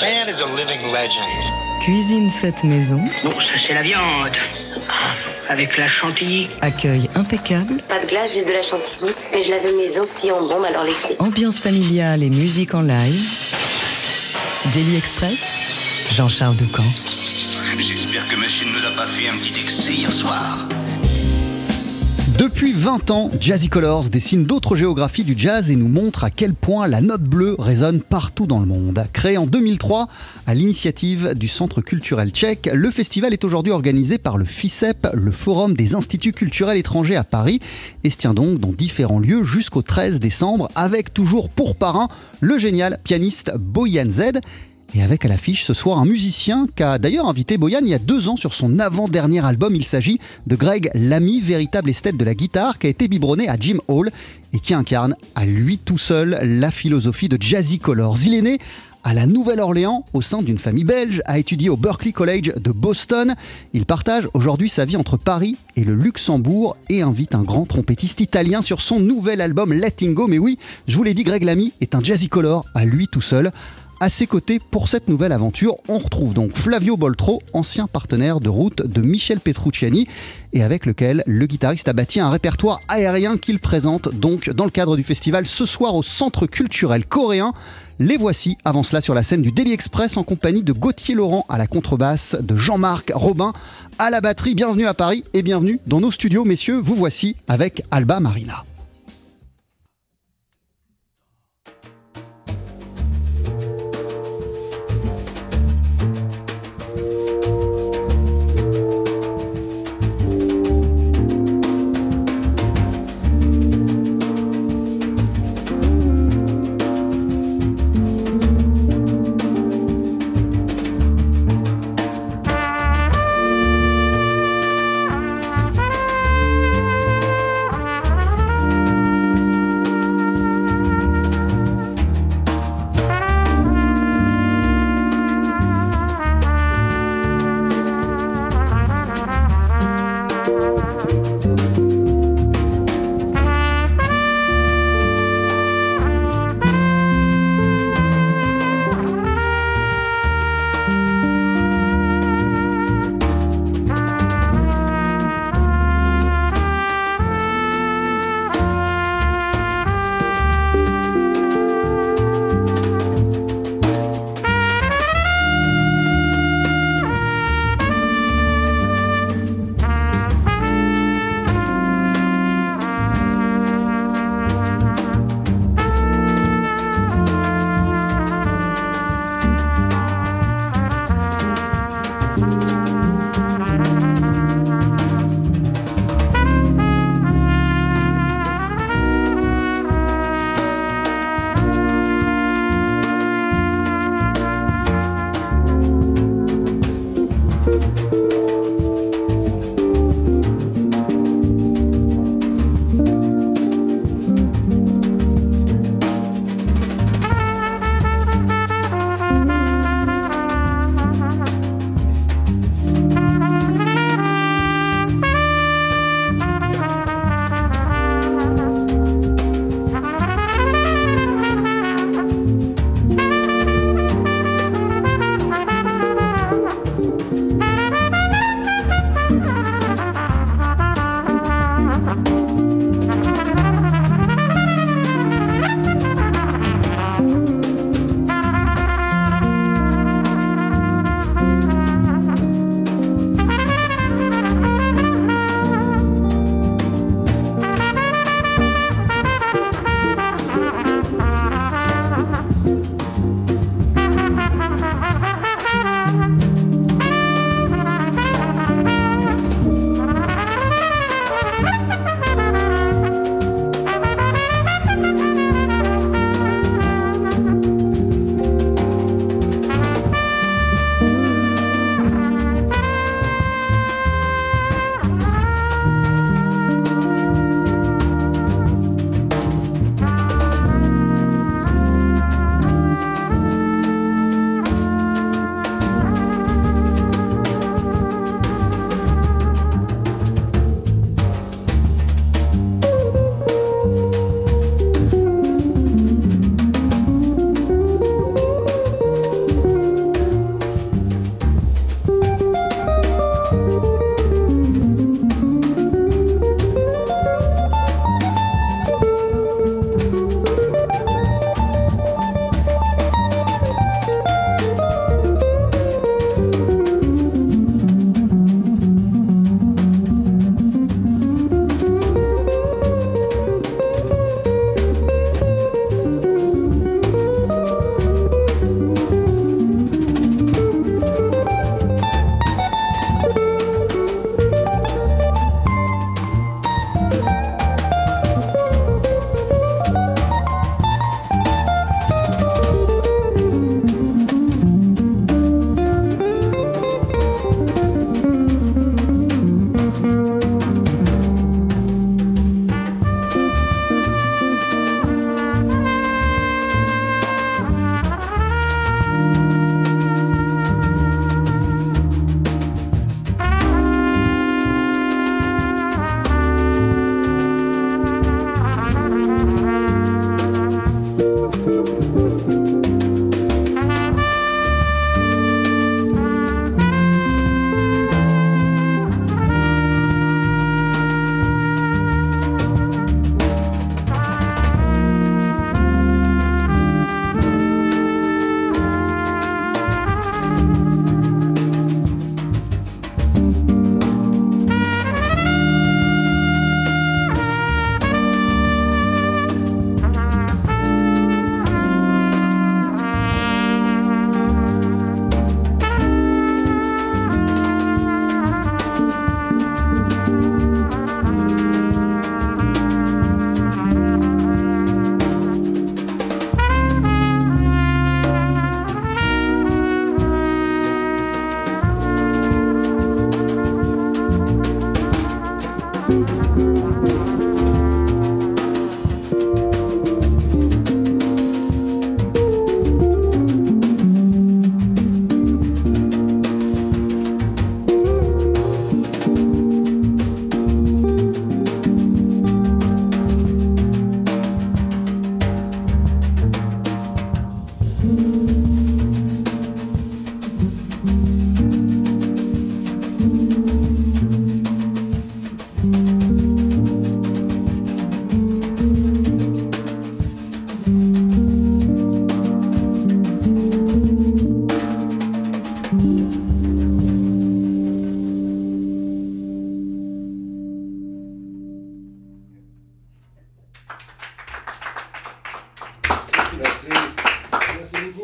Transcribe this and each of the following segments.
man is a living legend. Cuisine faite maison. Bon, ça c'est la viande. Avec la chantilly. Accueil impeccable. Pas de glace, juste de la chantilly. Mais je l'avais maison si en bombe, alors laissez. Ambiance familiale et musique en live. Daily Express. Jean-Charles Ducamp. J'espère que monsieur ne nous a pas fait un petit excès hier soir. Depuis 20 ans, Jazzy Colors dessine d'autres géographies du jazz et nous montre à quel point la note bleue résonne partout dans le monde. Créé en 2003 à l'initiative du Centre culturel tchèque, le festival est aujourd'hui organisé par le FICEP, le Forum des instituts culturels étrangers à Paris, et se tient donc dans différents lieux jusqu'au 13 décembre, avec toujours pour parrain le génial pianiste Boyan Z. Et avec à l'affiche ce soir un musicien qui a d'ailleurs invité Boyan il y a deux ans sur son avant-dernier album. Il s'agit de Greg Lamy, véritable esthète de la guitare, qui a été biberonné à Jim Hall et qui incarne à lui tout seul la philosophie de Jazzy Colors. Il est né à la Nouvelle-Orléans au sein d'une famille belge, a étudié au Berklee College de Boston. Il partage aujourd'hui sa vie entre Paris et le Luxembourg et invite un grand trompettiste italien sur son nouvel album Letting Go. Mais oui, je vous l'ai dit, Greg Lamy est un Jazzy Color à lui tout seul. À ses côtés, pour cette nouvelle aventure, on retrouve donc Flavio Boltro, ancien partenaire de route de Michel Petrucciani, et avec lequel le guitariste a bâti un répertoire aérien qu'il présente donc dans le cadre du festival ce soir au Centre culturel coréen. Les voici avant cela sur la scène du Daily Express en compagnie de Gauthier Laurent à la contrebasse, de Jean-Marc Robin à la batterie. Bienvenue à Paris et bienvenue dans nos studios, messieurs. Vous voici avec Alba Marina.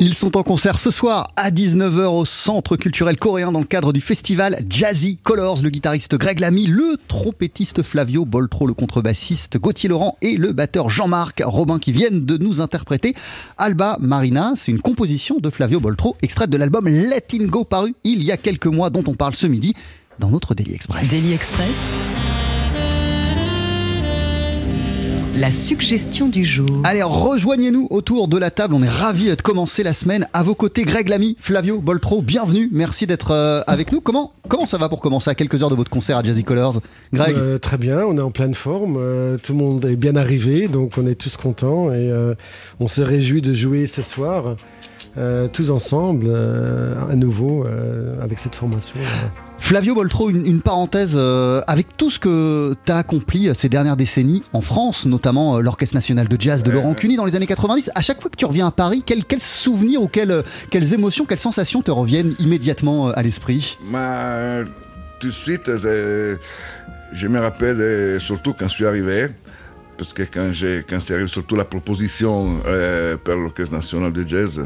Ils sont en concert ce soir à 19h au Centre culturel coréen dans le cadre du festival Jazzy Colors. Le guitariste Greg Lamy, le trompettiste Flavio Boltro, le contrebassiste Gauthier Laurent et le batteur Jean-Marc Robin qui viennent de nous interpréter Alba Marina. C'est une composition de Flavio Boltro, extraite de l'album Let Go paru il y a quelques mois dont on parle ce midi dans notre Daily Express. Daily Express. La suggestion du jour. Allez, rejoignez-nous autour de la table. On est ravis de commencer la semaine. À vos côtés, Greg Lamy, Flavio Boltro, bienvenue. Merci d'être euh, avec nous. Comment, comment ça va pour commencer à quelques heures de votre concert à Jazzy Colors Greg? Euh, Très bien, on est en pleine forme. euh, tout le monde est bien arrivé, donc on est tous contents et euh, on se réjouit de jouer ce soir. Euh, tous ensemble, euh, à nouveau, euh, avec cette formation. là. Flavio Boltro, une, une parenthèse, euh, avec tout ce que tu as accompli ces dernières décennies en France, notamment euh, l'Orchestre National de Jazz de Laurent Cuny dans les années 90, à chaque fois que tu reviens à Paris, quels souvenirs ou quelles, quelles émotions, quelles sensations te reviennent immédiatement euh, à l'esprit? Ma- tout de suite, je me rappelle surtout quand je suis arrivé, parce que quand, j'ai, quand c'est arrivé, surtout la proposition euh, par l'Orchestre national de jazz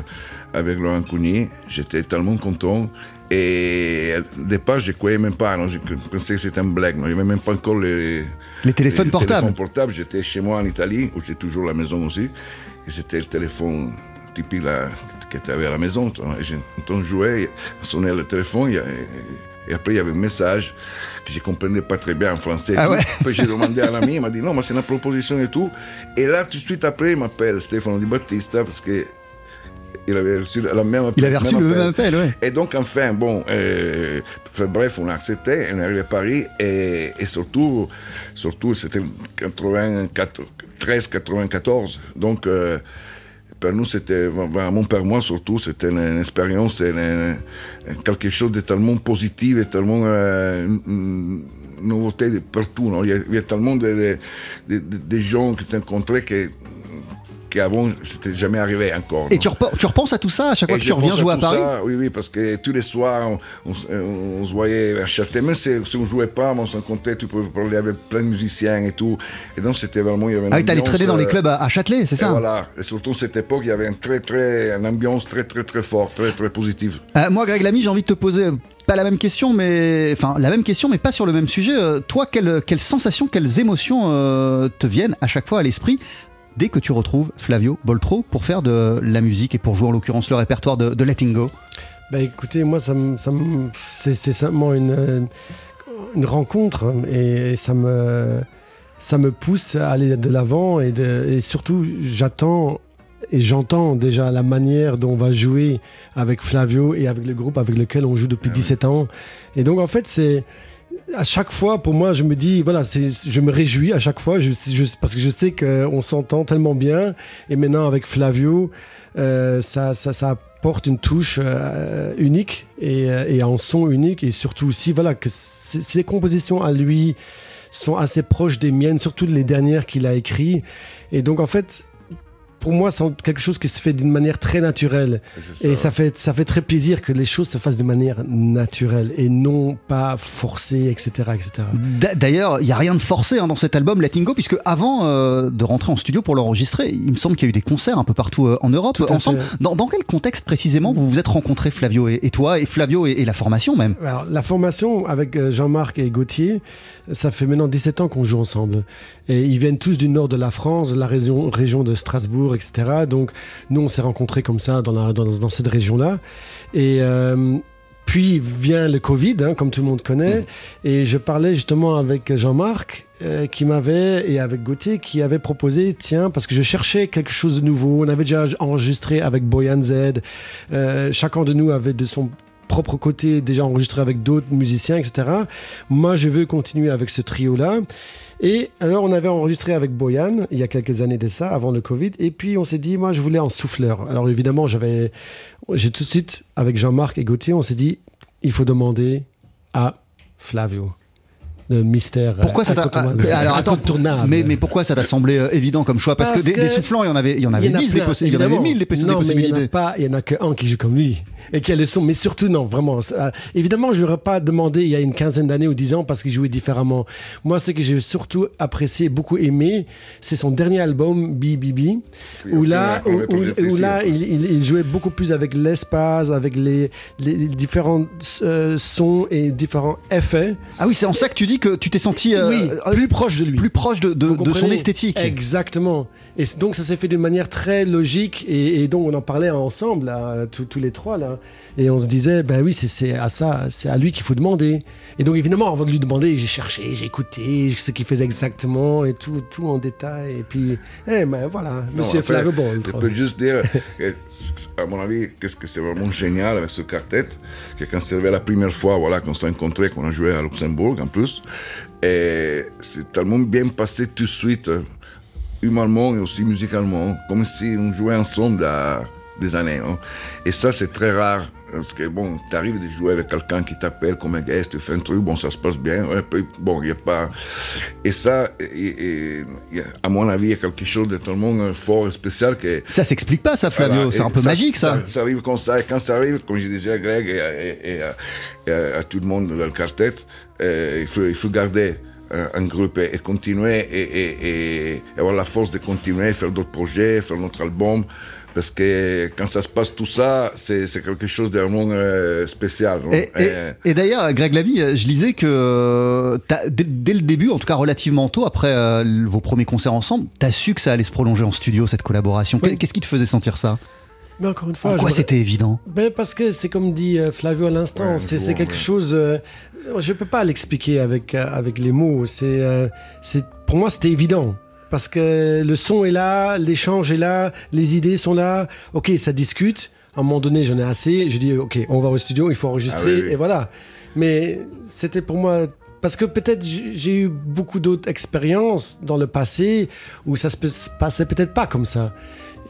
avec Laurent Cougny, j'étais tellement content. Et au départ, je ne croyais même pas, non, je pensais que c'était un blague. non, Il n'y avait même pas encore les, Les téléphones les portables. téléphones portables. J'étais chez moi en Italie, où j'ai toujours la maison aussi. Et c'était le téléphone typique là, que tu avais à la maison. entendu jouer, sonner le téléphone. et après, il y avait un message que je ne comprenais pas très bien en français. Ah ouais Après, j'ai demandé à l'ami, il m'a dit non, mais c'est une proposition et tout. Et là, tout de suite après, il m'appelle Stefano Di Battista parce que il avait reçu la même Il avait reçu le même appel, ouais. et donc, enfin, bon, euh, bref, on a accepté, on est arrivé à Paris, et, et surtout, surtout c'était 13-94. Donc, euh, pour nous, c'était vraiment, pour moi surtout, c'était une, une expérience, une- une- quelque chose de tellement positif et tellement euh, nouveauté partout. non? Il, y a, il y a tellement de, de, de- de- de gens que tu rencontrés que qu'avant, c'était jamais arrivé encore. Et tu, tu repenses à tout ça à chaque fois Et que tu reviens jouer à Paris ça, Oui, oui, parce que tous les soirs, on, on se- on se voyait à Châtelet. Même si, si on jouait pas, on se rencontrait, tu pouvais parler avec plein de musiciens et tout. Et donc, c'était vraiment. Il y avait une Ah oui, t'allais traîner dans les euh, clubs à, à Châtelet, c'est ça? voilà. Et surtout, cette époque, il y avait une, très, très, une ambiance très, très, très forte, très, très positive. Euh, moi, Greg Lamy, j'ai envie de te poser euh, pas la même question, mais enfin la même question, mais pas sur le même sujet. Euh, toi, quelles sensations, quelles émotions euh, te viennent à chaque fois à l'esprit? Dès que tu retrouves Flavio Boltro pour faire de la musique et pour jouer en l'occurrence le répertoire de, de Letting Go Bah écoutez, moi, ça c'est simplement une, euh, une rencontre et, ça me, ça me pousse à aller de l'avant et, surtout, j'attends et j'entends déjà la manière dont on va jouer avec Flavio et avec le groupe avec lequel on joue depuis 17 ans. Et donc, en fait, c'est à chaque fois, pour moi, je me dis, voilà, je me réjouis à chaque fois, parce que je sais qu'on s'entend tellement bien. Et maintenant, avec Flavio, euh, ça, apporte une touche euh, unique et, euh, et un son unique. Et surtout aussi, voilà, que ces compositions à lui sont assez proches des miennes, surtout les dernières qu'il a écrites. Et donc, en fait, pour moi, c'est quelque chose qui se fait d'une manière très naturelle. Et ça fait, ça fait très plaisir que les choses se fassent de manière naturelle et non pas forcée, etc. etc. D'a- D'ailleurs, il n'y a rien de forcé hein, dans cet album Letting Go, puisque avant euh, de rentrer en studio pour l'enregistrer, il me semble qu'il y a eu des concerts un peu partout euh, en Europe ensemble. Dans, dans quel contexte précisément vous vous êtes rencontrés, Flavio et, et toi, et Flavio et, et la formation même? Alors, la formation avec euh, Jean-Marc et Gauthier, ça fait maintenant 17 ans qu'on joue ensemble. Et ils viennent tous du nord de la France, de la région, région de Strasbourg, etc. Donc, nous, on s'est rencontrés comme ça dans, la- dans, dans cette région-là. Et. euh, puis vient le Covid, hein, comme tout le monde connaît, et je parlais justement avec Jean-Marc, euh, qui m'avait, et avec Gauthier, qui avait proposé, tiens, parce que je cherchais quelque chose de nouveau, on avait déjà enregistré avec Boyan Z, euh, chacun de nous avait de son propre côté déjà enregistré avec d'autres musiciens, etc. Moi, je veux continuer avec ce trio-là. Et alors, on avait enregistré avec Boyan il y a quelques années de ça, avant le Covid. Et puis, on s'est dit, moi, je voulais un souffleur. Alors, évidemment, j'avais, j'ai tout de suite, avec Jean-Marc et Gauthier, on s'est dit, il faut demander à Flavio. De mystère. euh, Pourquoi ça t'a ah, alors attends mais, mais pourquoi ça t'a semblé euh, évident comme choix? Parce, Parce que des, que des soufflants il y en avait il y en avait y en 10 plein, il y en avait évidemment. 1000 des, non, mais il n'y en possibilités. a pas, il y en a qu'un qui joue comme lui et qui a le son. Mais surtout non, vraiment. évidemment, je n'aurais pas demandé il y a une quinzaine d'années ou dix ans parce qu'il jouait différemment. Moi, ce que j'ai surtout apprécié, beaucoup aimé, c'est son dernier album BBB, où là, où, là, il, il- il jouait beaucoup plus avec l'espace, avec les, les différents euh, sons et différents effets. Ah oui, c'est en ça que tu dis que tu t'es senti euh, oui, euh, plus proche de lui. plus proche de, de- Vous de son esthétique. Exactement. Et donc ça s'est fait d'une manière très logique et, et donc on en parlait ensemble, là, tous tous les trois là. Et on se disait, ben oui, c'est- à ça, c'est à lui qu'il faut demander. Et donc évidemment, avant de lui demander, j'ai cherché, j'ai écouté ce qu'il faisait exactement et tout, tout en détail. Et puis, eh ben voilà, Monsieur Flavio Je peux juste dire, à mon avis, qu'est-ce que c'est vraiment génial avec ce quartet, que quand c'est arrivé la première fois, voilà, qu'on s'est rencontrés, qu'on a joué à Luxembourg en plus, et c'est tellement bien passé tout de suite, euh, humainement et aussi musicalement, comme si on jouait ensemble des années. non Et ça, c'est très rare. Parce que bon, tu arrives de jouer avec quelqu'un qui t'appelle comme un guest, tu fais un truc, bon, ça se passe bien. ouais, puis, bon, il n'y a pas. Et ça, et- et- à mon avis, il y a quelque chose de tellement euh, fort et spécial que. Ça s'explique pas ça Flavio, Voilà, c'est un peu magique ça. ça. arrive comme ça. Et quand ça arrive, comme je disais à Greg et à, tout le monde dans le quartet, euh, il, faut, il faut garder un groupe et, continuer et, et- et- et avoir la force de continuer, faire d'autres projets, faire notre album. Parce que quand ça se passe tout ça, c'est c'est quelque chose de vraiment euh, spécial. non? Et, et- Et- et d'ailleurs, Greg Lavie, euh, je lisais que euh, t'as- dès, dès le début, en tout cas relativement tôt, après euh, vos premiers concerts ensemble, t'as su que ça allait se prolonger en studio, cette collaboration. Oui. Qu'est-ce qui te faisait sentir ça? Mais encore une fois, En quoi je- c'était évident? Ben parce que c'est comme dit euh, Flavio à l'instant, Ouais, c'est quelque ouais. chose. euh, je peux pas l'expliquer avec euh, avec les mots. C'est euh, c'est pour moi c'était évident parce que le son est là, l'échange est là, les idées sont là. Ok, ça discute. À un moment donné, j'en ai assez. Je dis ok, on va au studio, il faut enregistrer Ah oui, oui. et voilà. Mais c'était pour moi. Parce que peut-être j'ai eu beaucoup d'autres expériences dans le passé où ça se passait peut-être pas comme ça.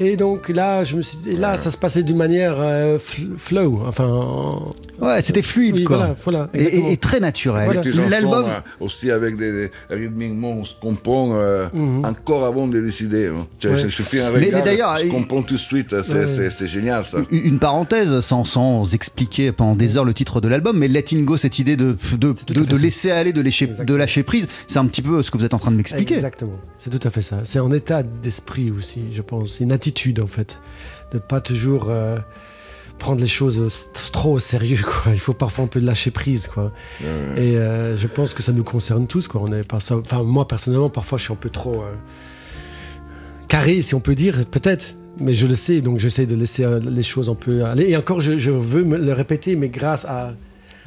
Et donc là, je me suis, et là, ça se passait d'une manière euh, fl- flow, enfin. en- Ouais, c'était fluide, oui, quoi. Voilà, voilà, Et- exactement. et, et très naturel. Voilà. L'album, euh, aussi avec des, des rythmiquement, on se comprend euh, encore avant de décider. hein. Ouais. Il suffit un Mais- mais regard, d'ailleurs, on se comprend tout de suite. C'est Ouais. génial ça. une parenthèse, sans, sans expliquer pendant des heures le titre de l'album, mais Letting Go, cette idée de, de, laisser aller, de lâcher, de lâcher prise, c'est un petit peu ce que vous êtes en train de m'expliquer. Exactement. C'est tout à fait ça. C'est un état d'esprit aussi, je pense. C'est une attitude, en fait. De pas toujours euh, prendre les choses trop au sérieux, quoi. Il faut parfois un peu lâcher prise, quoi. Et euh, je pense que ça nous concerne tous, quoi. On est pas ça. Enfin, moi, personnellement, parfois, je suis un peu trop euh, carré, si on peut dire, peut-être. Mais je le sais, donc j'essaie de laisser les choses un peu aller. Et encore, je, je veux me le répéter, mais grâce à,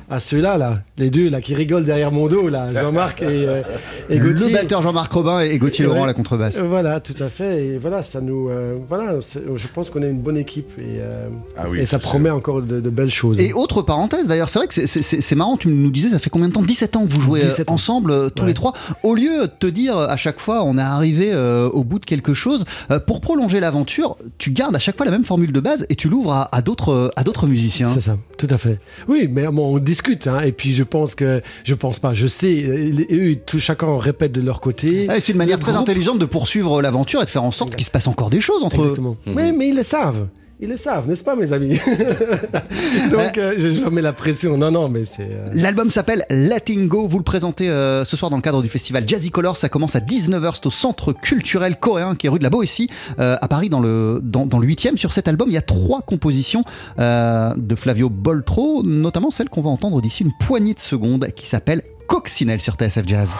à ceux-là, là, les deux là, qui rigolent derrière mon dos, là, Jean-Marc et, euh, et Le Gauthier. batteur Jean-Marc Robin et Gauthier. Laurent à la contrebasse. Voilà, tout à fait. Et voilà, ça nous, euh, voilà, je pense qu'on est une bonne équipe et, euh, Ah oui, et ça promet sûr. encore de, de belles choses. Et autre parenthèse, d'ailleurs, c'est vrai que c'est- marrant, tu nous disais, ça fait combien de temps? 17 ans que vous jouez euh, 17 ans. ensemble, tous Ouais. les trois. Au lieu de te dire à chaque fois, on est arrivé euh, au bout de quelque chose, euh, pour prolonger l'aventure, tu gardes à chaque fois la même formule de base et tu l'ouvres à, à d'autres musiciens. C'est ça, tout à fait. Oui, mais bon, on discute, hein, et puis je pense que, je pense pas, je sais, eux, tout chacun répète de leur côté. Ouais, c'est une manière Le très groupe- intelligente de poursuivre l'aventure et de faire en sorte qu'il se passe encore des choses entre eux. Oui, mais ils le savent. Ils le savent, n'est-ce pas, mes amis Donc, euh, je, je leur mets la pression. Non, non, mais c'est. euh, L'album s'appelle Letting Go. Vous le présentez euh, ce soir dans le cadre du festival Jazzy Colors. Ça commence à 19h. C'est au centre culturel coréen qui est rue de la Boétie euh, à Paris dans le, dans, dans le 8e. Sur cet album, il y a trois compositions euh, de Flavio Boltro, notamment celle qu'on va entendre d'ici une poignée de secondes qui s'appelle Coccinelle sur TSF Jazz.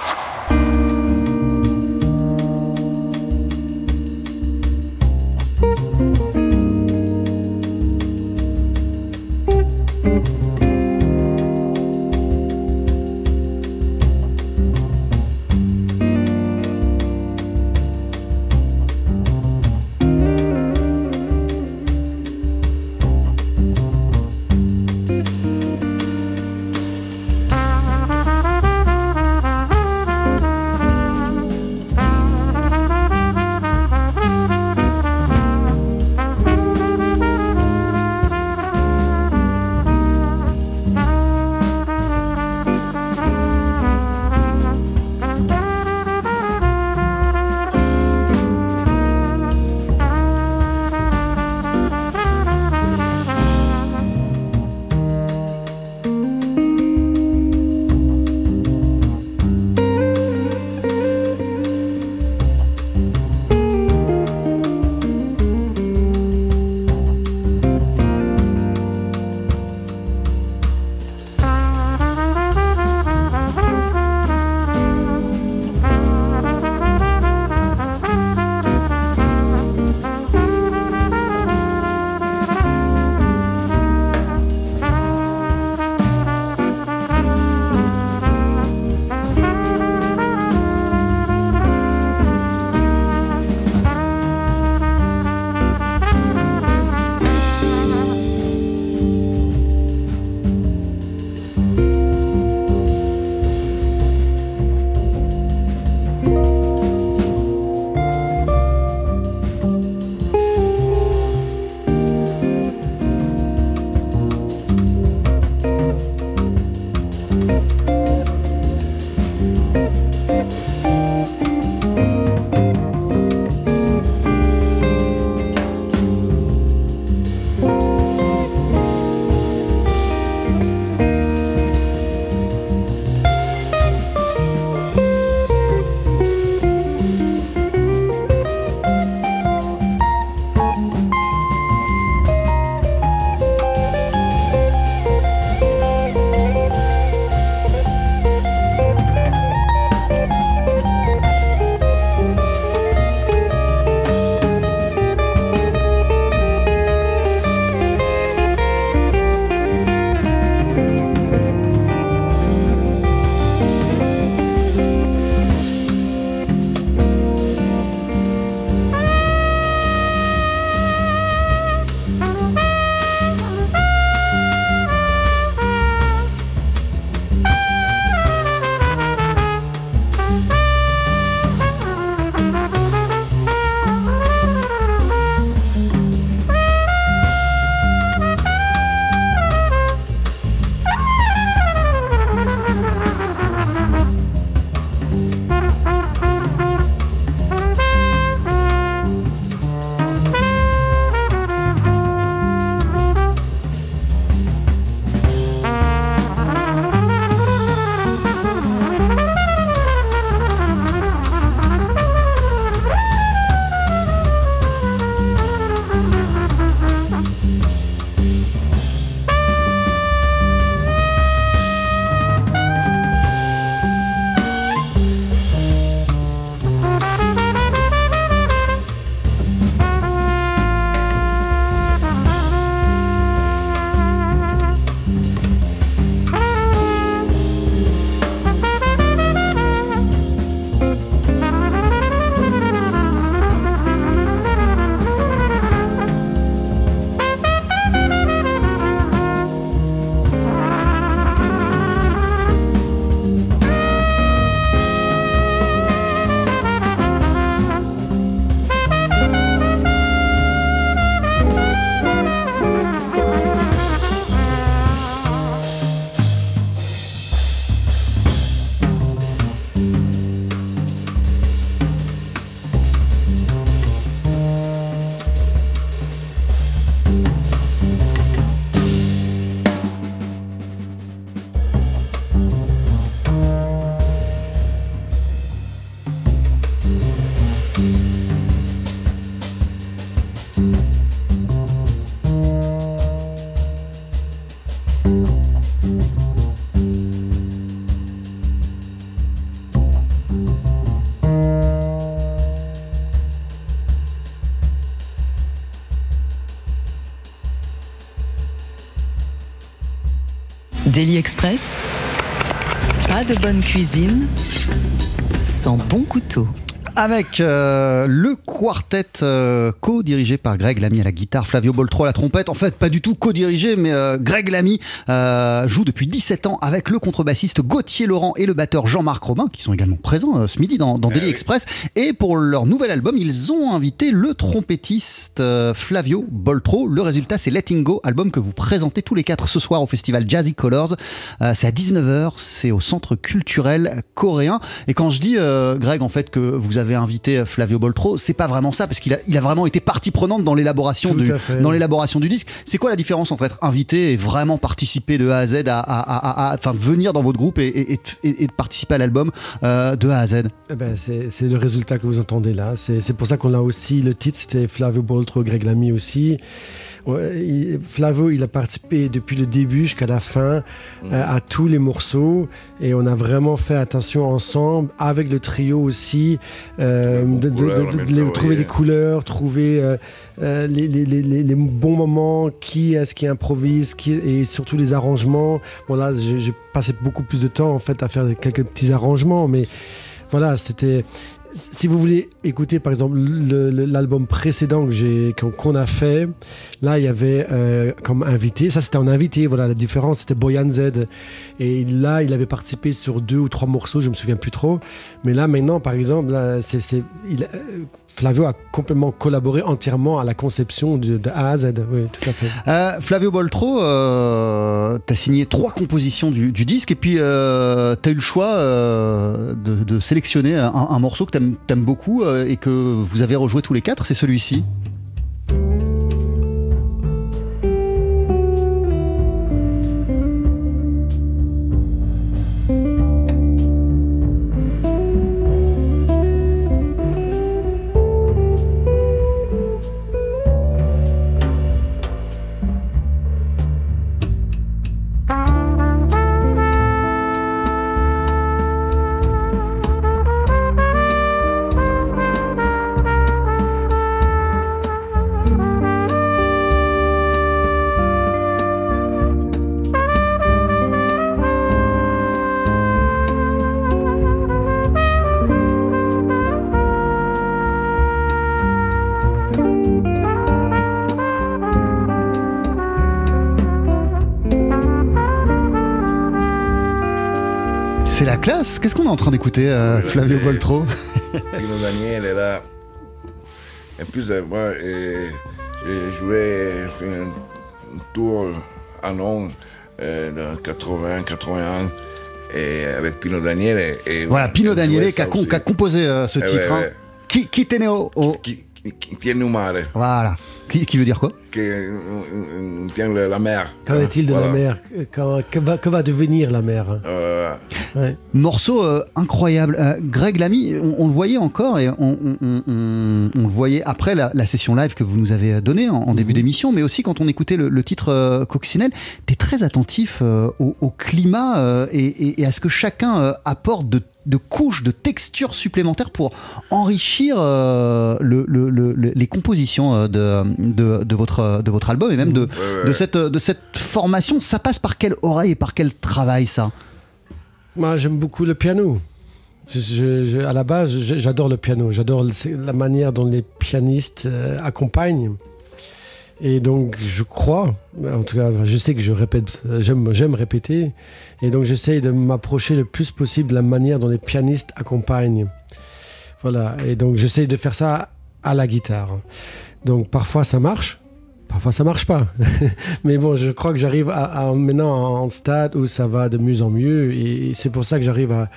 Express. Pas de bonne cuisine sans bon couteau. Avec euh, le quartet euh, co-dirigé par Greg Lamy à la guitare, Flavio Boltro à la trompette. En fait, pas du tout co-dirigé, mais euh, Greg Lamy euh, joue depuis 17 ans avec le contrebassiste Gauthier Laurent et le batteur Jean-Marc Robin, qui sont également présents ce midi dans, dans Eh Daily oui. Express. Et pour leur nouvel album, ils ont invité le trompettiste Flavio Boltro. Le résultat, c'est Letting Go, album que vous présentez tous les quatre ce soir au festival Jazzy Colors. C'est à 19h, c'est au centre culturel coréen. Et quand je dis, Greg, en fait, que vous avez invité Flavio Boltro, c'est pas vraiment ça, parce qu'il a, il a vraiment été partie prenante dans l'élaboration du, dans l'élaboration du disque. C'est quoi la différence entre être invité et vraiment participer de A à Z, à, à- à- à- enfin venir dans votre groupe et, et- et- et de participer à l'album euh, de A à Z? Eh ben, c'est le résultat que vous entendez là. C'est pour ça qu'on a aussi le titre, c'était Flavio Boltro, Greg Lamy aussi. Il- Flavio, il a participé depuis le début jusqu'à la fin euh, à tous les morceaux et on a vraiment fait attention ensemble avec le trio aussi euh, de, couleurs, trouver des couleurs, trouver euh, les, bons moments, qui est-ce qui improvise, qui, et surtout les arrangements. Bon là, j'ai j'ai passé beaucoup plus de temps en fait à faire quelques petits arrangements, mais voilà, c'était. Si vous voulez écouter par exemple le- le- l'album précédent que j'ai qu'on a fait, là il y avait euh, comme invité, ça c'était un invité, voilà la différence c'était Boyan Z. Et là il avait participé sur deux ou trois morceaux, je me souviens plus trop, mais là maintenant par exemple là, c'est, euh, Flavio a complètement collaboré entièrement à la conception de, A à Z, oui tout à fait. Euh, Flavio Boltro, euh, t'as signé trois compositions du, disque et puis euh, t'as eu le choix euh, de, sélectionner un, morceau que t'aimes t'aimes beaucoup et que vous avez rejoué tous les quatre, c'est celui-ci. Qu'est-ce qu'on est en train d'écouter, euh, Flavio Boltro Pino Daniel est là. En plus, euh, moi, j'ai joué, fait un, tour à Londres euh, dans 80, 81, et avec Pino Daniel. Et, et Voilà, Pino Daniele qui a, a composé euh, ce Eh titre. ouais, hein. Qui, qui au- au- Qui, tiene un mare, Voilà. Qui, qui veut dire quoi qui euh, tient la mer. Qu'en est-il de Voilà. la mer Quand- que, va, que va devenir la mer Euh, Ouais. Morceau euh, incroyable. Euh, Greg Lamy, on, on le voyait encore et on, on- on- on- on le voyait après la, la session live que vous nous avez donnée en, en début d'émission, mais aussi quand on écoutait le, le titre euh, Coccinelle, tu es très attentif euh, au, au climat euh, et, et- et à ce que chacun euh, apporte de, de couches, de textures supplémentaires pour enrichir euh, le- le- le- le- les compositions euh, de, de, de votre, de votre album et même de, ouais, ouais. de, cette, de cette formation. Ça passe par quelle oreille et par quel travail ça? Moi, j'aime beaucoup le piano. Je- je- je- à la base, j'adore le piano. J'adore la manière dont les pianistes euh, accompagnent. Et donc, je crois, en tout cas, je sais que je répète, j'aime, j'aime répéter. Et donc, j'essaye de m'approcher le plus possible de la manière dont les pianistes accompagnent. Voilà. Et donc, j'essaye de faire ça à la guitare. Donc, parfois, ça marche. Parfois, ça marche pas. Mais bon, je crois que j'arrive à, à- maintenant en stade où ça va de mieux en mieux. Et c'est pour ça que j'arrive à,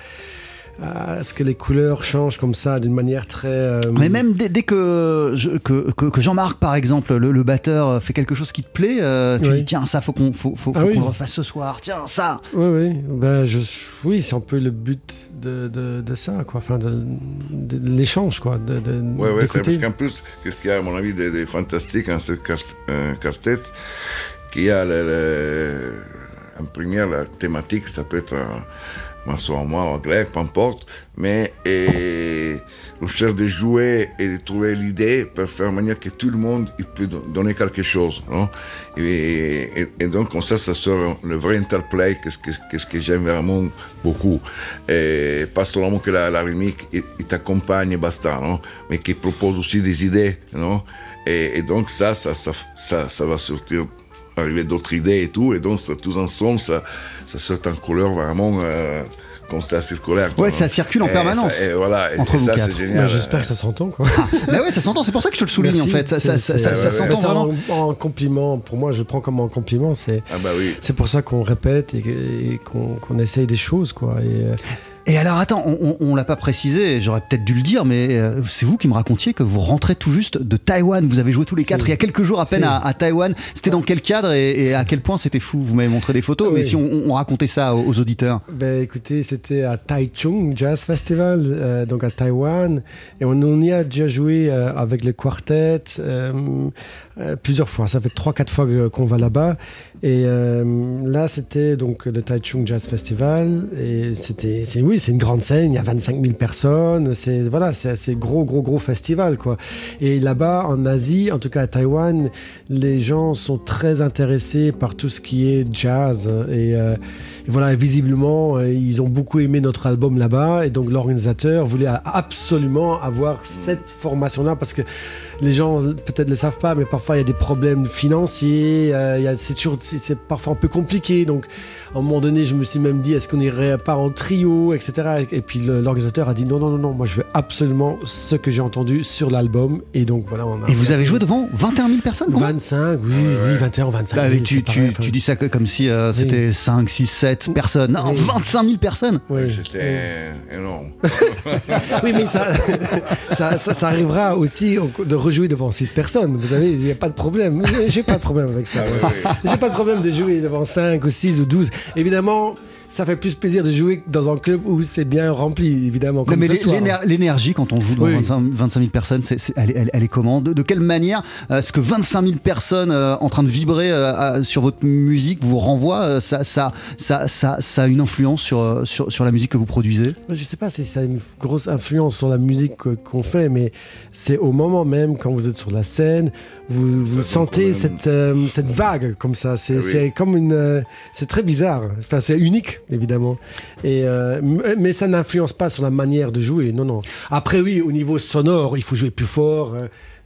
à ce que les couleurs changent comme ça d'une manière très. euh, Mais même dès, dès que, je- que, que- que Jean-Marc, par exemple, le, le batteur, fait quelque chose qui te plaît, euh, tu Oui. dis tiens, ça, faut qu'on faut, faut- Ah faut oui. le refasse ce soir. Tiens, ça. Oui, oui. Ben, je, oui, c'est un peu le but de, de, de ça, quoi. Enfin, de, de- de l'échange, quoi. De, de, Ouais, ouais, c'est d'écouter. parce qu'en plus, qu'est-ce qu'il y a, à mon avis, de, de fantastique en cette quart- euh, quartet, qu'il y a le, le- en première la thématique, ça peut être un morceau en moi, en grec, peu importe, mais et, on cherche de jouer et de trouver l'idée pour faire manière que tout le monde il peut don- donner quelque chose. Non et, et- donc, comme ça, ça sort le vrai interplay, qu'est-ce que, que j'aime vraiment beaucoup. Pas seulement que la, la il, t'accompagne basta, non mais qui propose aussi des idées. Non et, et donc, ça, ça, ça, ça va sortir arriver d'autres idées et tout, et donc ça, tous ensemble, ça, ça sort en couleur vraiment euh, ça circulaire. quoi, Ouais, ça circule en Et permanence ça- et voilà, et- entre et vous ça quatre. c'est génial. J'espère que ça s'entend, quoi. Bah ouais, ça s'entend. C'est pour ça que je te le souligne Merci. en fait. Ça, ça, ouais, s'entend vraiment. En, en compliment, pour moi, je le prends comme un compliment. C'est Ah bah oui. c'est pour ça qu'on répète et, qu'on qu'on essaye des choses, quoi. Et, euh, Et alors attends, on, on, on l'a pas précisé, j'aurais peut-être dû le dire, mais euh, c'est vous qui me racontiez que vous rentrez tout juste de Taïwan. Vous avez joué tous les quatre il y a quelques jours à peine à, à Taïwan. C'était dans quel cadre et, et à quel point c'était fou? Vous m'avez montré des photos, mais Oui. si on, on racontait ça aux, aux auditeurs. Ben écoutez, c'était à Taichung Jazz Festival, euh, donc à Taïwan, et on, on y a déjà joué euh, avec le quartet euh, euh, plusieurs fois. Ça fait trois, quatre fois qu'on va là-bas. Et euh, là, c'était donc le Taichung Jazz Festival, et c'était, c'est oui, c'est une grande scène. Il y a 25 000 personnes. C'est voilà, gros, gros, gros festival quoi. Et là-bas, en Asie, en tout cas à Taïwan, les gens sont très intéressés par tout ce qui est jazz et euh, et voilà, visiblement, euh, ils ont beaucoup aimé notre album là-bas. Et donc, l'organisateur voulait absolument avoir cette formation-là parce que les gens peut-être ne le savent pas, mais parfois il y a des problèmes financiers. euh, il y a- c'est toujours, c'est parfois un peu compliqué. Donc, à un moment donné, je me suis même dit, est-ce qu'on irait pas en trio, etc. Et, et puis, l'organisateur a dit, non, non, non, non, moi, je veux absolument ce que j'ai entendu sur l'album. Et donc, voilà, on a. Et vous avez joué devant 21 000 personnes comment 25, oui, oui, 21, 25. Bah, tu, c'est tu- pareil, enfin, tu dis ça comme si euh, Oui. c'était 5, 6, 7 personnes. Non, Oui. 25 000 personnes oui. C'était énorme. Oui, mais ça, ça, ça, ça arrivera aussi de rejouer devant 6 personnes. Vous savez, il n'y a pas de problème. J'ai pas de problème avec ça. Ah. J'ai pas de problème de jouer devant 5 ou 6 ou 12. Évidemment, ça fait plus plaisir de jouer dans un club où c'est bien rempli, évidemment. Non, mais l'énergie quand on joue devant Oui. 25, 25 000 personnes, elle, est- elle- elle est comment de, de quelle manière euh, est-ce que 25 000 personnes euh, en train de vibrer euh, sur votre musique vous renvoient euh, ça, ça, ça, ça, ça a une influence sur, euh, sur, sur la musique que vous produisez? Je sais pas si ça a une grosse influence sur la musique que- qu'on fait, mais c'est au moment même quand vous êtes sur la scène, vous, vous sentez cette, euh, cette vague comme ça. C'est Ah oui. c'est comme une. euh, c'est très bizarre. Enfin, c'est unique, évidemment. Et, euh, mais ça n'influence pas sur la manière de jouer. Non, non. Après, oui, au niveau sonore, il faut jouer plus fort.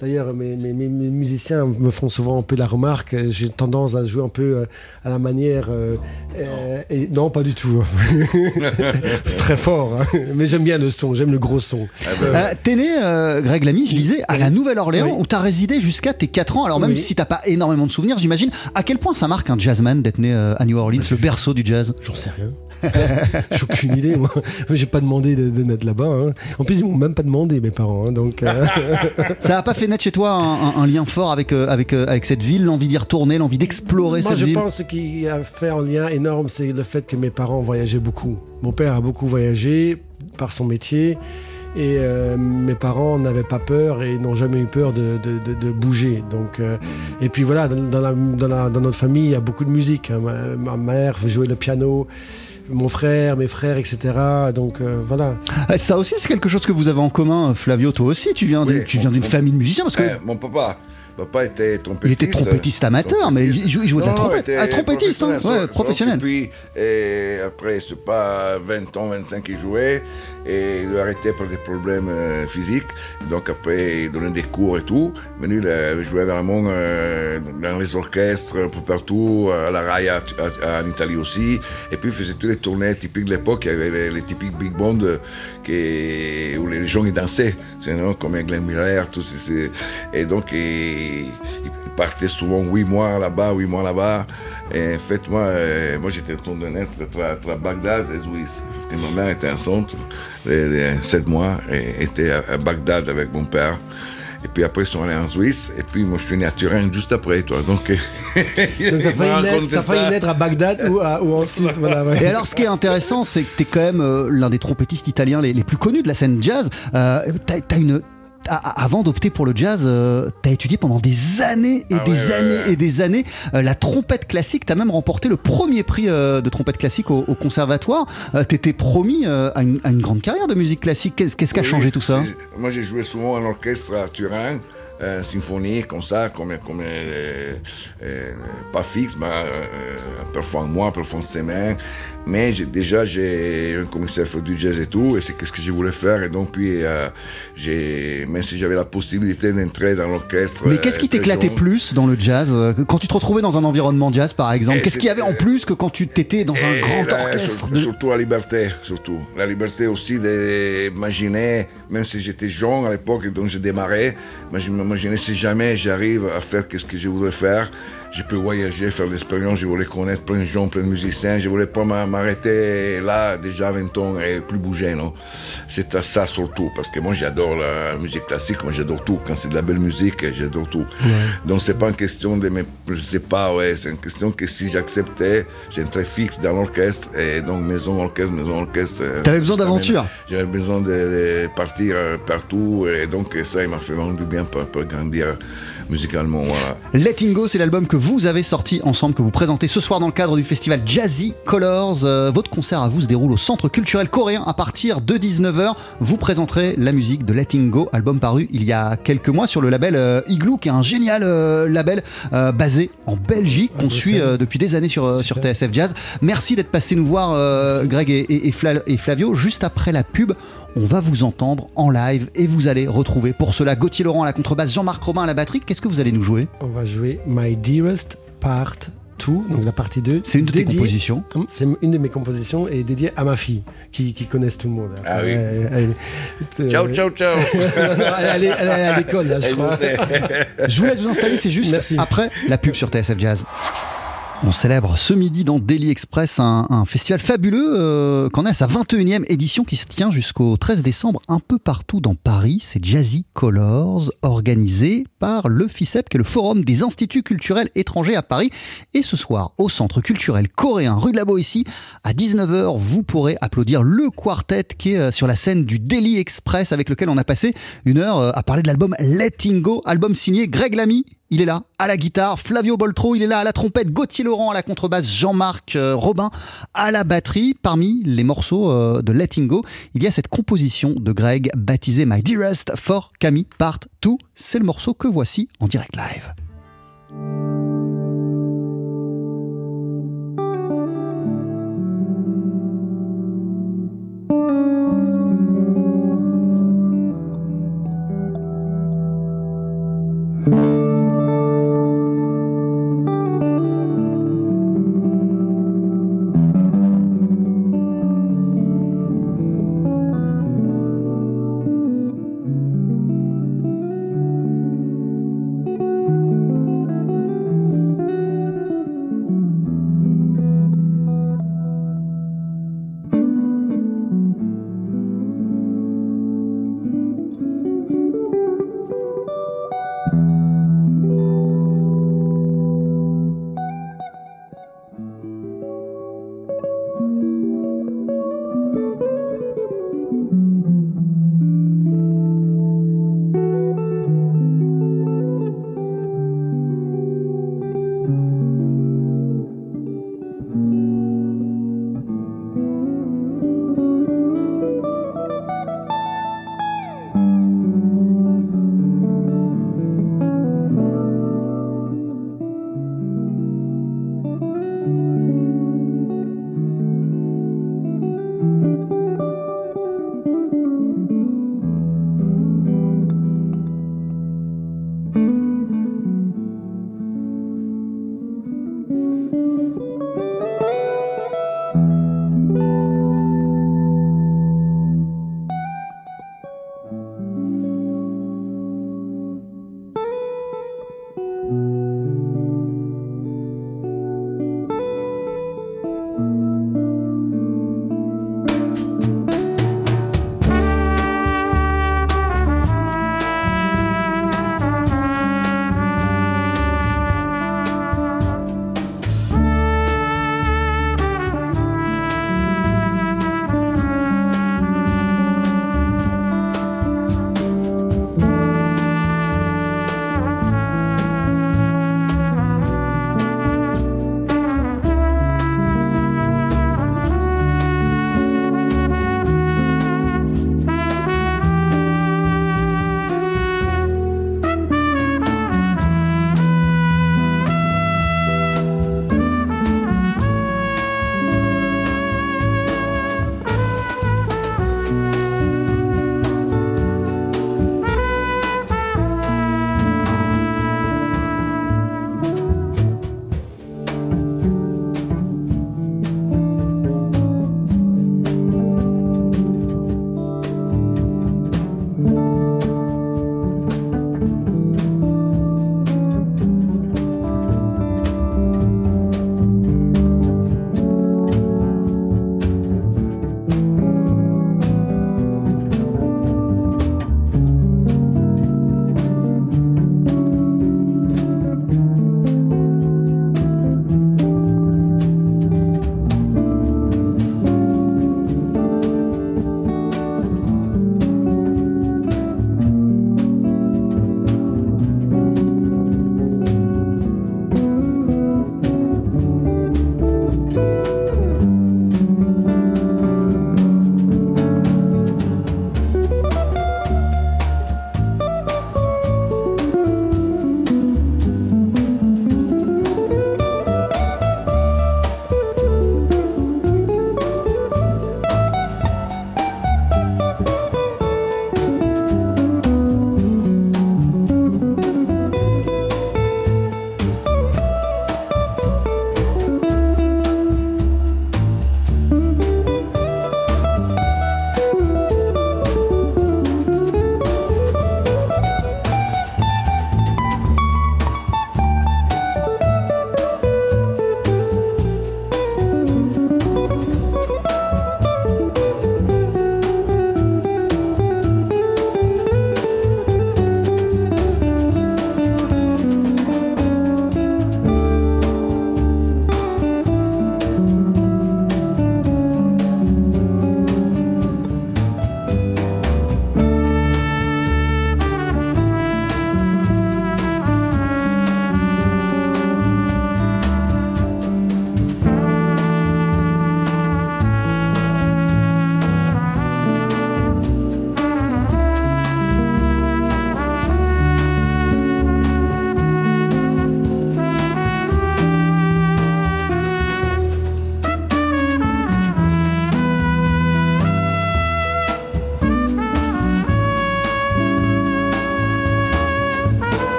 D'ailleurs, mes, mes- mes- mes musiciens me font souvent un peu la remarque. euh, J'ai tendance à jouer un peu euh, à la manière. euh, euh, et non, pas du tout. Très fort. hein. Mais j'aime bien le son, j'aime le gros son. Ah bah, Euh, T'es né, euh, Greg Lamy, je disais, à la Nouvelle-Orléans, Oui. où t'as résidé jusqu'à tes 4 ans. Alors même Oui. si t'as pas énormément de souvenirs, j'imagine, à quel point ça marque un jazzman d'être né à New Orleans, le berceau du jazz? J'en sais rien. J'ai aucune idée, moi. J'ai pas demandé de, naître là-bas. hein. En plus, ils m'ont même pas demandé, mes parents. hein, donc, euh, Ça a pas fait naître chez toi un, un- un lien fort avec, euh, avec, euh, avec cette ville, l'envie d'y retourner, l'envie d'explorer moi, cette je ville? pense qu'il a fait un lien énorme, c'est le fait que mes parents voyageaient beaucoup. Mon père a beaucoup voyagé par son métier. Et euh, mes parents n'avaient pas peur et n'ont jamais eu peur de, de- de- de bouger. Donc, euh, et puis voilà, dans, dans la- dans la- dans notre famille, il y a beaucoup de musique. hein. Ma, ma mère jouait le piano, mon frère, mes frères, etc. Donc euh, voilà. Ah, Ça aussi, c'est quelque chose que vous avez en commun, Flavio. Toi aussi, tu viens, de- Oui, tu viens d'une famille de musiciens parce que eh, mon papa, papa était trompettiste. il était trompettiste amateur, mais il jou- il jouait de la trompette. Ah, trompettiste, hein, professionnel, ouais, sauf- professionnel. sauf que Puis, et après, c'est pas 20 ans, 25 qu'il jouait, et il a arrêté pour des problèmes euh, physiques. Donc après, il donnait des cours et tout. Mais lui, il joué vraiment euh, dans les orchestres, un peu partout, à la à- à- en Italie aussi. Et puis, il faisait toutes les tournées typiques de l'époque. Il y avait les, les typiques big bands euh, où les gens ils dansaient, c'est, non, comme Glenn Miller, tout ces- Et donc, il, il, il partait souvent huit mois là-bas, huit mois là-bas. En fait, moi, euh, moi j'étais retourné naître entre Bagdad et Suisse. Parce que ma mère était enceinte de, de sept mois et était à Bagdad avec mon père. Et puis après, ils sont allés en Suisse. Et puis, moi, je suis né à Turin juste après, toi. Donc, Donc t'as failli, failli naître à Bagdad ou, à- ou en Suisse. Voilà, ouais. Et alors, ce qui est intéressant, c'est que tu es quand même euh, l'un des trompettistes italiens les, les plus connus de la scène jazz. Euh, t'as- t'as une. Avant d'opter pour le jazz, tu as étudié pendant des années et Ah des ouais, années ouais. et des années euh, la trompette classique. Tu as même remporté le premier prix euh, de trompette classique au, au conservatoire. tu étais promis euh, à, une, à une grande carrière de musique classique. Qu'est-ce qu'est-ce qui a Oui, changé tout ça Moi, j'ai joué souvent en orchestre à Turin, euh, symphonie, comme ça, comme, comme euh, euh, pas fixe, mais euh, parfois un mois, parfois une semaine. Mais déjà, j'ai un commissaire fait du jazz et tout, et c'est ce que je voulais faire. Et donc, puis, euh, même si j'avais la possibilité d'entrer dans l'orchestre. Mais qu'est-ce qui euh, t'éclatait plus dans le jazz euh, Quand tu te retrouvais dans un environnement jazz, par exemple, Et qu'est-ce qu'il y avait en plus que quand tu t'étais dans un Et grand là, orchestre sur- de- Surtout la liberté, surtout. La liberté aussi d'imaginer, même si j'étais jeune à l'époque donc j'ai démarré, mais je m'imaginais si jamais j'arrive à faire ce que je voudrais faire, je peux voyager, faire l'expérience, je voulais connaître plein de gens, plein de musiciens, je voulais pas m'a- m'arrêter là déjà à 20 ans et plus bouger, non. C'est à ça surtout, parce que moi j'adore la musique classique, moi j'adore tout, quand c'est de la belle musique, j'adore tout. Donc c'est pas une question de, mes, je sais pas, ouais, c'est une question que si j'acceptais, j'ai un très fixe dans l'orchestre, et donc maison, orchestre, maison, orchestre. euh, T'avais besoin d'aventure. J'avais besoin de, de partir euh, partout, et donc ça, il m'a fait vraiment du bien pour, pour grandir musicalement, voilà. Letting Go, c'est l'album que vous avez sorti ensemble, que vous présentez ce soir dans le cadre du festival Jazzy Colors. Euh, votre concert à vous se déroule au Centre culturel coréen à partir de 19h. Vous présenterez la musique de Letting Go, album paru il y a quelques mois sur le label euh, Igloo, qui est un génial euh, label euh, basé en Belgique, qu'on suit euh, depuis des années sur, sur. TSF Jazz. Merci d'être passé nous voir, euh. Greg et, et- et Fla- et Flavio. Juste après la pub, on va vous entendre en live et vous allez retrouver pour cela Gauthier Laurent à la contrebasse, Jean-Marc Robin à la batterie. Qu'est-ce que vous allez nous jouer? On va jouer My Dearest Part 2, donc la partie 2. C'est une de tes compositions. C'est une de mes compositions et dédiée à ma fille, qui, qui connaissent tout le monde. Ah oui. Elle- elle- euh, Ciao, ciao, ciao elle, est, elle est à l'école, là, je crois. Je vous laisse vous installer, c'est juste Merci. après la pub sur TSF Jazz. On célèbre ce midi dans Daily Express un, festival fabuleux euh, qu'on est à sa 21e édition qui se tient jusqu'au 13 décembre un peu partout dans Paris. C'est Jazzy Colors, organisé par le FICEP, qui est le Forum des Instituts culturels étrangers à Paris. Et ce soir, au Centre culturel coréen rue de la Boétie, à 19h, vous pourrez applaudir le quartet qui est euh, sur la scène du Daily Express avec lequel on a passé une heure euh, à parler de l'album Letting Go, album signé Greg Lamy. Il est là à la guitare, Flavio Boltro, il est là à la trompette, Gauthier Laurent à la contrebasse, Jean-Marc euh, Robin à la batterie. Parmi les morceaux euh, de Letting Go, il y a cette composition de Greg baptisée My Dearest for Camille Part 2. C'est le morceau que voici en direct live.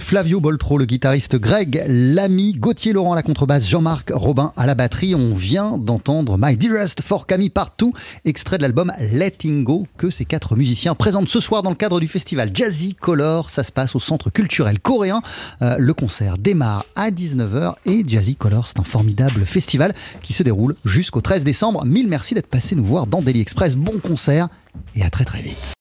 Flavio Boltro, le guitariste Greg Lamy, Gauthier Laurent à la contrebasse, Jean-Marc Robin à la batterie. On vient d'entendre My Dearest for Camille Partout, extrait de l'album Letting Go que ces quatre musiciens présentent ce soir dans le cadre du festival Jazzy Color. Ça se passe au centre culturel coréen. Euh, le concert démarre à 19h et Jazzy Color, c'est un formidable festival qui se déroule jusqu'au 13 décembre. Mille merci d'être passé nous voir dans Daily Express. Bon concert et à très très vite.